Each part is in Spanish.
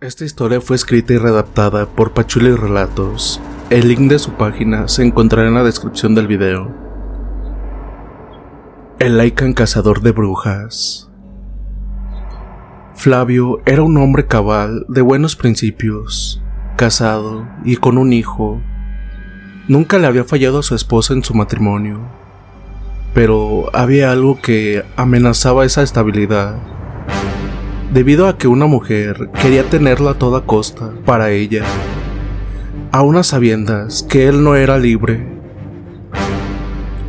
Esta historia fue escrita y redactada por Pachuli Relatos. El link de su página se encontrará en la descripción del video. El Lycan cazador de brujas. Flavio era un hombre cabal de buenos principios, casado y con un hijo. Nunca le había fallado a su esposa en su matrimonio pero había algo que amenazaba esa estabilidad. Debido a que una mujer quería tenerla a toda costa para ella, a unas sabiendas que él no era libre.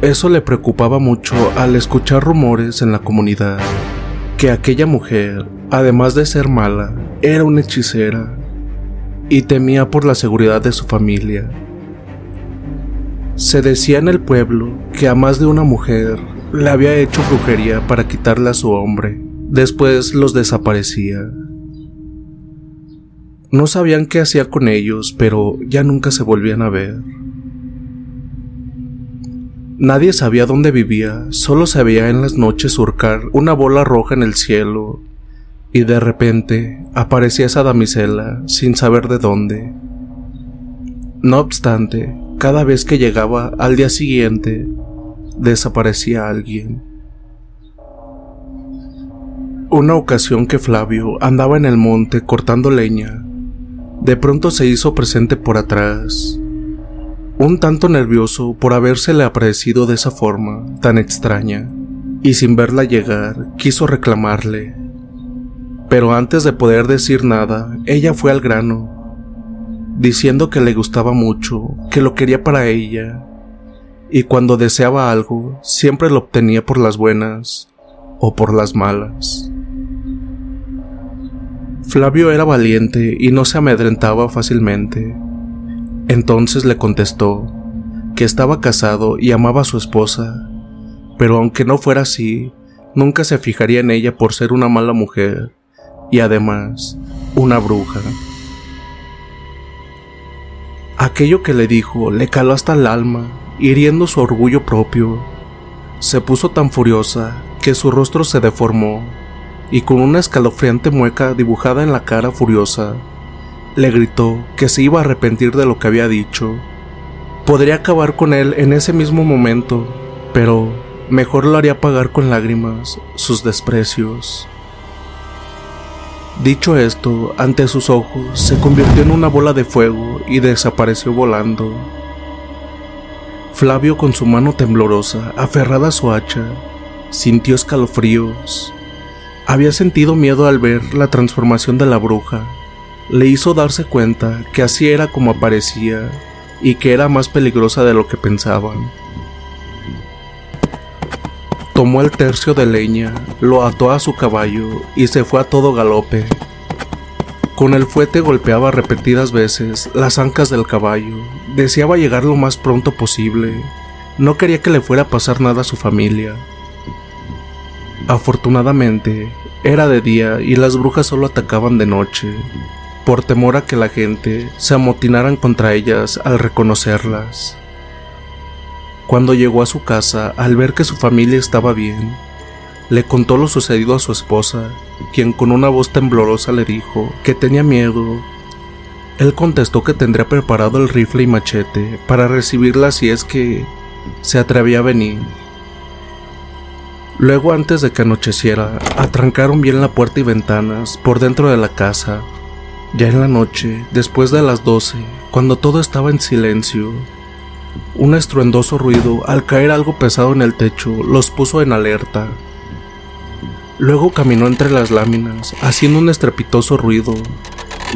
Eso le preocupaba mucho al escuchar rumores en la comunidad, que aquella mujer, además de ser mala, era una hechicera, y temía por la seguridad de su familia. Se decía en el pueblo que a más de una mujer le había hecho brujería para quitarle a su hombre. Después los desaparecía. No sabían qué hacía con ellos, pero ya nunca se volvían a ver. Nadie sabía dónde vivía, solo se veía en las noches surcar una bola roja en el cielo, y de repente aparecía esa damisela sin saber de dónde. No obstante, cada vez que llegaba al día siguiente, desaparecía alguien. Una ocasión que Flavio andaba en el monte cortando leña, de pronto se hizo presente por atrás, un tanto nervioso por habérsele aparecido de esa forma tan extraña, y sin verla llegar quiso reclamarle. Pero antes de poder decir nada, ella fue al grano diciendo que le gustaba mucho, que lo quería para ella, y cuando deseaba algo, siempre lo obtenía por las buenas o por las malas. Flavio era valiente y no se amedrentaba fácilmente. Entonces le contestó que estaba casado y amaba a su esposa, pero aunque no fuera así, nunca se fijaría en ella por ser una mala mujer y además una bruja. Aquello que le dijo le caló hasta el alma, hiriendo su orgullo propio. Se puso tan furiosa que su rostro se deformó y con una escalofriante mueca dibujada en la cara furiosa, le gritó que se iba a arrepentir de lo que había dicho. Podría acabar con él en ese mismo momento, pero mejor lo haría pagar con lágrimas sus desprecios. Dicho esto, ante sus ojos se convirtió en una bola de fuego y desapareció volando. Flavio con su mano temblorosa, aferrada a su hacha, sintió escalofríos. Había sentido miedo al ver la transformación de la bruja. Le hizo darse cuenta que así era como aparecía y que era más peligrosa de lo que pensaban. Tomó el tercio de leña, lo ató a su caballo y se fue a todo galope. Con el fuete golpeaba repetidas veces las ancas del caballo. Deseaba llegar lo más pronto posible. No quería que le fuera a pasar nada a su familia. Afortunadamente, Era de día y las brujas solo atacaban de noche, por temor a que la gente se amotinaran contra ellas al reconocerlas. Cuando llegó a su casa, al ver que su familia estaba bien, le contó lo sucedido a su esposa, quien con una voz temblorosa le dijo que tenía miedo. Él contestó que tendría preparado el rifle y machete para recibirla si es que se atrevía a venir. Luego, antes de que anocheciera, atrancaron bien la puerta y ventanas por dentro de la casa. Ya en la noche, después de las doce, cuando todo estaba en silencio, un estruendoso ruido, al caer algo pesado en el techo, los puso en alerta. Luego caminó entre las láminas, haciendo un estrepitoso ruido,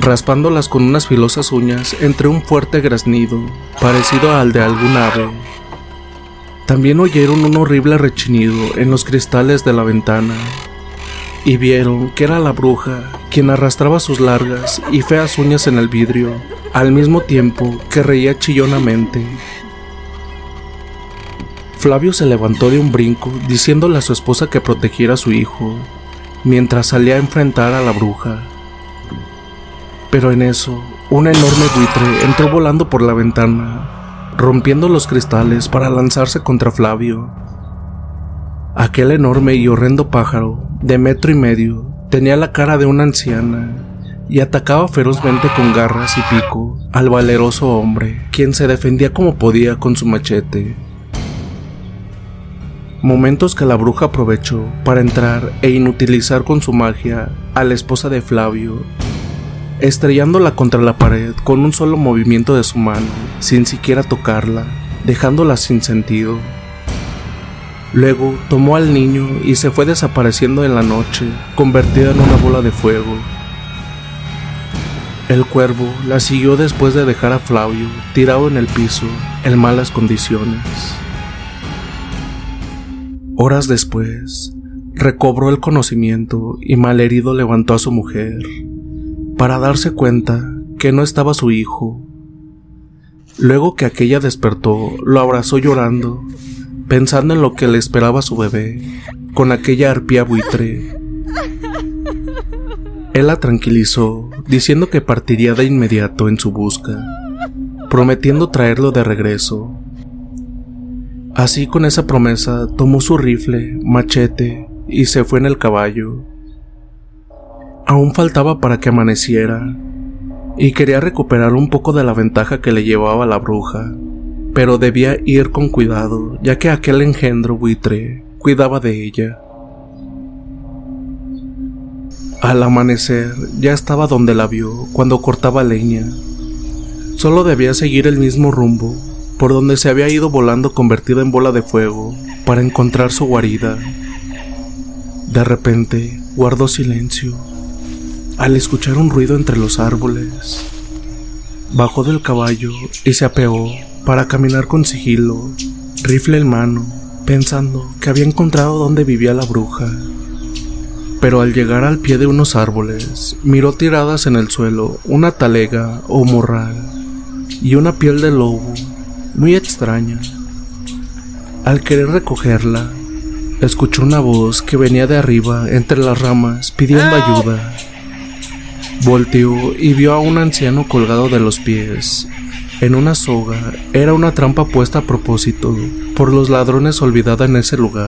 raspándolas con unas filosas uñas entre un fuerte graznido, parecido al de algún ave. También oyeron un horrible rechinido en los cristales de la ventana, y vieron que era la bruja quien arrastraba sus largas y feas uñas en el vidrio, al mismo tiempo que reía chillonamente. Flavio se levantó de un brinco diciéndole a su esposa que protegiera a su hijo, mientras salía a enfrentar a la bruja. Pero en eso, un enorme buitre entró volando por la ventana, rompiendo los cristales para lanzarse contra Flavio. Aquel enorme y horrendo pájaro, de metro y medio, tenía la cara de una anciana y atacaba ferozmente con garras y pico al valeroso hombre, quien se defendía como podía con su machete momentos que la bruja aprovechó para entrar e inutilizar con su magia a la esposa de Flavio, estrellándola contra la pared con un solo movimiento de su mano, sin siquiera tocarla, dejándola sin sentido. Luego tomó al niño y se fue desapareciendo en la noche, convertida en una bola de fuego. El cuervo la siguió después de dejar a Flavio tirado en el piso, en malas condiciones. Horas después, recobró el conocimiento y malherido levantó a su mujer para darse cuenta que no estaba su hijo. Luego que aquella despertó, lo abrazó llorando, pensando en lo que le esperaba su bebé, con aquella arpía buitre. Él la tranquilizó, diciendo que partiría de inmediato en su busca, prometiendo traerlo de regreso. Así con esa promesa tomó su rifle, machete y se fue en el caballo. Aún faltaba para que amaneciera y quería recuperar un poco de la ventaja que le llevaba la bruja, pero debía ir con cuidado ya que aquel engendro buitre cuidaba de ella. Al amanecer ya estaba donde la vio cuando cortaba leña. Solo debía seguir el mismo rumbo por donde se había ido volando convertida en bola de fuego para encontrar su guarida. De repente guardó silencio al escuchar un ruido entre los árboles. Bajó del caballo y se apeó para caminar con sigilo, rifle en mano, pensando que había encontrado donde vivía la bruja. Pero al llegar al pie de unos árboles, miró tiradas en el suelo una talega o morral y una piel de lobo muy extraña. Al querer recogerla, escuchó una voz que venía de arriba entre las ramas pidiendo ayuda. Volteó y vio a un anciano colgado de los pies. En una soga era una trampa puesta a propósito por los ladrones olvidada en ese lugar.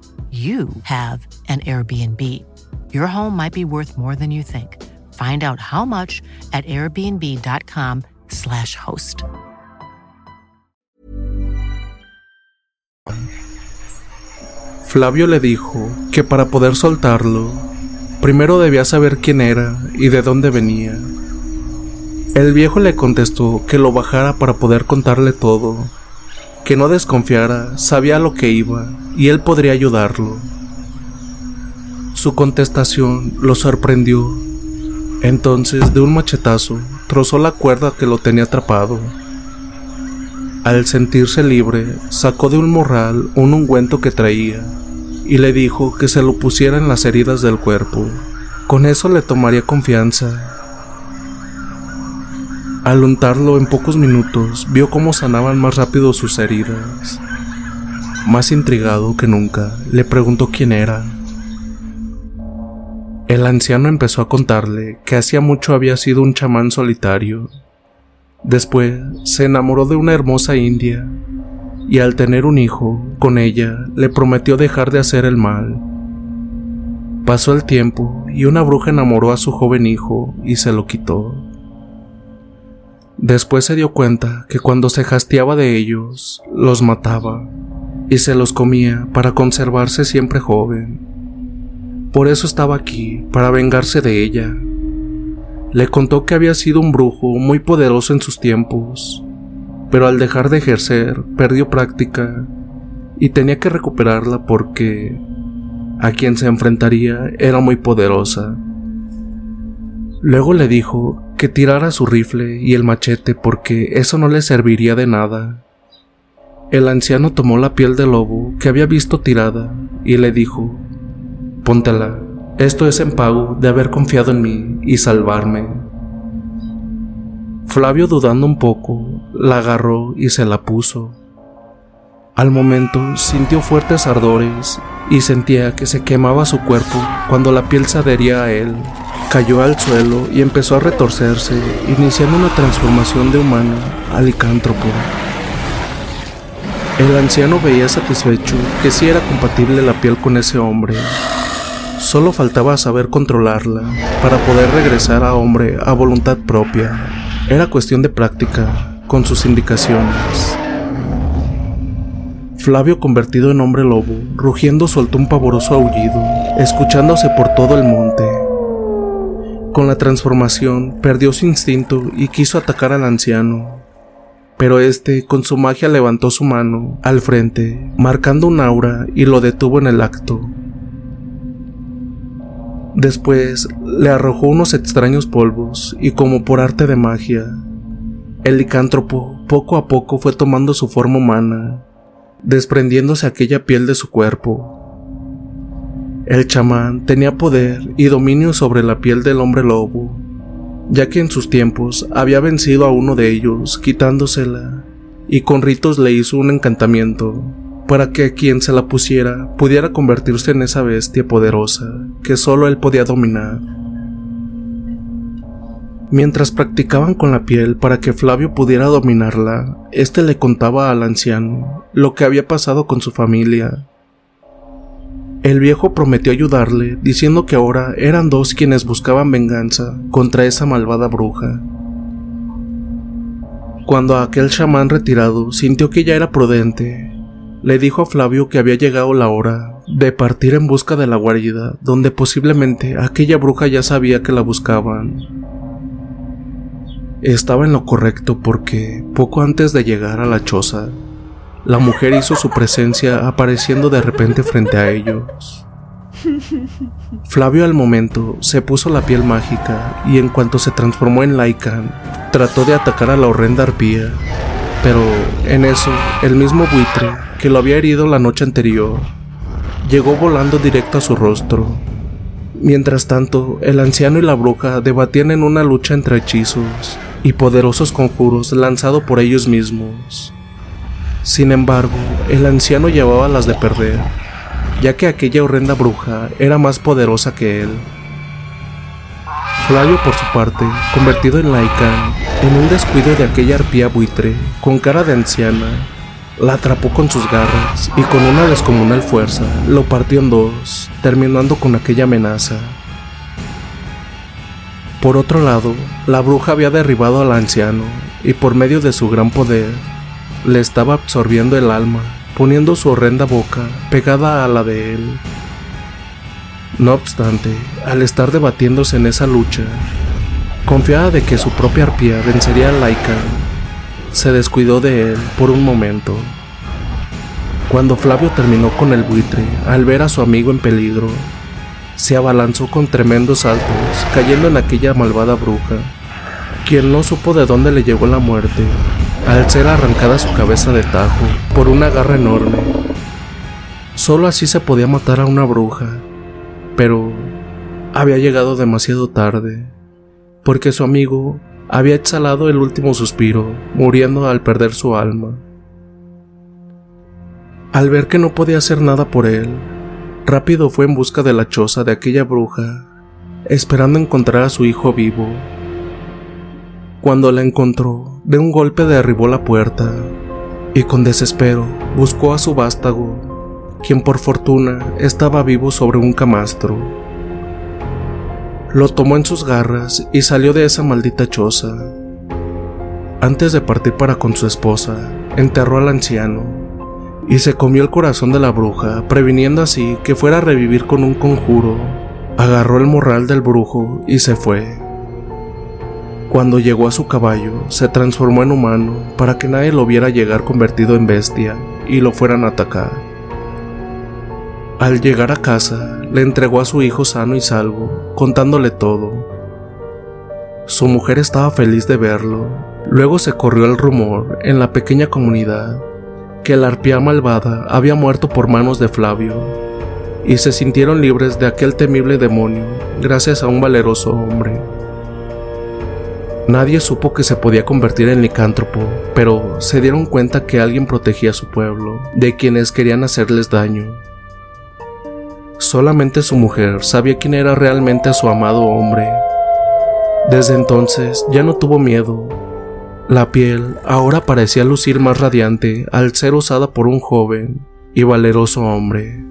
you have an Airbnb. Your home might be worth more than you think. Find out how much at airbnb.com/slash host. Flavio le dijo que para poder soltarlo, primero debía saber quién era y de dónde venía. El viejo le contestó que lo bajara para poder contarle todo, que no desconfiara, sabía lo que iba y él podría ayudarlo. Su contestación lo sorprendió. Entonces, de un machetazo, trozó la cuerda que lo tenía atrapado. Al sentirse libre, sacó de un morral un ungüento que traía y le dijo que se lo pusiera en las heridas del cuerpo. Con eso le tomaría confianza. Al untarlo en pocos minutos, vio cómo sanaban más rápido sus heridas. Más intrigado que nunca, le preguntó quién era. El anciano empezó a contarle que hacía mucho había sido un chamán solitario. Después se enamoró de una hermosa india y al tener un hijo con ella le prometió dejar de hacer el mal. Pasó el tiempo y una bruja enamoró a su joven hijo y se lo quitó. Después se dio cuenta que cuando se hastiaba de ellos, los mataba y se los comía para conservarse siempre joven. Por eso estaba aquí, para vengarse de ella. Le contó que había sido un brujo muy poderoso en sus tiempos, pero al dejar de ejercer perdió práctica y tenía que recuperarla porque a quien se enfrentaría era muy poderosa. Luego le dijo que tirara su rifle y el machete porque eso no le serviría de nada. El anciano tomó la piel del lobo que había visto tirada y le dijo, Póntela, esto es en pago de haber confiado en mí y salvarme. Flavio dudando un poco, la agarró y se la puso. Al momento sintió fuertes ardores y sentía que se quemaba su cuerpo cuando la piel se adhería a él. Cayó al suelo y empezó a retorcerse, iniciando una transformación de humano a licántropo. El anciano veía satisfecho que sí era compatible la piel con ese hombre. Solo faltaba saber controlarla para poder regresar a hombre a voluntad propia. Era cuestión de práctica, con sus indicaciones. Flavio, convertido en hombre lobo, rugiendo soltó un pavoroso aullido, escuchándose por todo el monte. Con la transformación, perdió su instinto y quiso atacar al anciano. Pero este, con su magia, levantó su mano al frente, marcando un aura y lo detuvo en el acto. Después le arrojó unos extraños polvos y como por arte de magia, el licántropo poco a poco fue tomando su forma humana, desprendiéndose aquella piel de su cuerpo. El chamán tenía poder y dominio sobre la piel del hombre lobo, ya que en sus tiempos había vencido a uno de ellos quitándosela y con ritos le hizo un encantamiento para que quien se la pusiera pudiera convertirse en esa bestia poderosa que solo él podía dominar. Mientras practicaban con la piel para que Flavio pudiera dominarla, éste le contaba al anciano lo que había pasado con su familia. El viejo prometió ayudarle, diciendo que ahora eran dos quienes buscaban venganza contra esa malvada bruja. Cuando aquel chamán retirado sintió que ya era prudente, le dijo a Flavio que había llegado la hora de partir en busca de la guarida, donde posiblemente aquella bruja ya sabía que la buscaban. Estaba en lo correcto porque, poco antes de llegar a la choza, la mujer hizo su presencia apareciendo de repente frente a ellos. Flavio al momento se puso la piel mágica y en cuanto se transformó en Lycan, trató de atacar a la horrenda arpía, pero en eso el mismo buitre que lo había herido la noche anterior llegó volando directo a su rostro. Mientras tanto, el anciano y la bruja debatían en una lucha entre hechizos y poderosos conjuros lanzados por ellos mismos. Sin embargo, el anciano llevaba las de perder, ya que aquella horrenda bruja era más poderosa que él. Flavio, por su parte, convertido en Lycan, en un descuido de aquella arpía buitre, con cara de anciana, la atrapó con sus garras y con una descomunal fuerza lo partió en dos, terminando con aquella amenaza. Por otro lado, la bruja había derribado al anciano y por medio de su gran poder le estaba absorbiendo el alma, poniendo su horrenda boca pegada a la de él. No obstante, al estar debatiéndose en esa lucha, confiada de que su propia arpía vencería a Laika, se descuidó de él por un momento. Cuando Flavio terminó con el buitre, al ver a su amigo en peligro, se abalanzó con tremendos saltos, cayendo en aquella malvada bruja, quien no supo de dónde le llegó la muerte, al ser arrancada su cabeza de tajo por una garra enorme. Solo así se podía matar a una bruja, pero había llegado demasiado tarde, porque su amigo había exhalado el último suspiro, muriendo al perder su alma. Al ver que no podía hacer nada por él, rápido fue en busca de la choza de aquella bruja, esperando encontrar a su hijo vivo. Cuando la encontró, de un golpe derribó la puerta y con desespero buscó a su vástago, quien por fortuna estaba vivo sobre un camastro. Lo tomó en sus garras y salió de esa maldita choza. Antes de partir para con su esposa, enterró al anciano y se comió el corazón de la bruja, previniendo así que fuera a revivir con un conjuro. Agarró el morral del brujo y se fue. Cuando llegó a su caballo, se transformó en humano para que nadie lo viera llegar convertido en bestia y lo fueran a atacar. Al llegar a casa, le entregó a su hijo sano y salvo, contándole todo. Su mujer estaba feliz de verlo. Luego se corrió el rumor en la pequeña comunidad que la arpía malvada había muerto por manos de Flavio, y se sintieron libres de aquel temible demonio gracias a un valeroso hombre. Nadie supo que se podía convertir en licántropo, pero se dieron cuenta que alguien protegía a su pueblo de quienes querían hacerles daño. Solamente su mujer sabía quién era realmente su amado hombre. Desde entonces ya no tuvo miedo. La piel ahora parecía lucir más radiante al ser usada por un joven y valeroso hombre.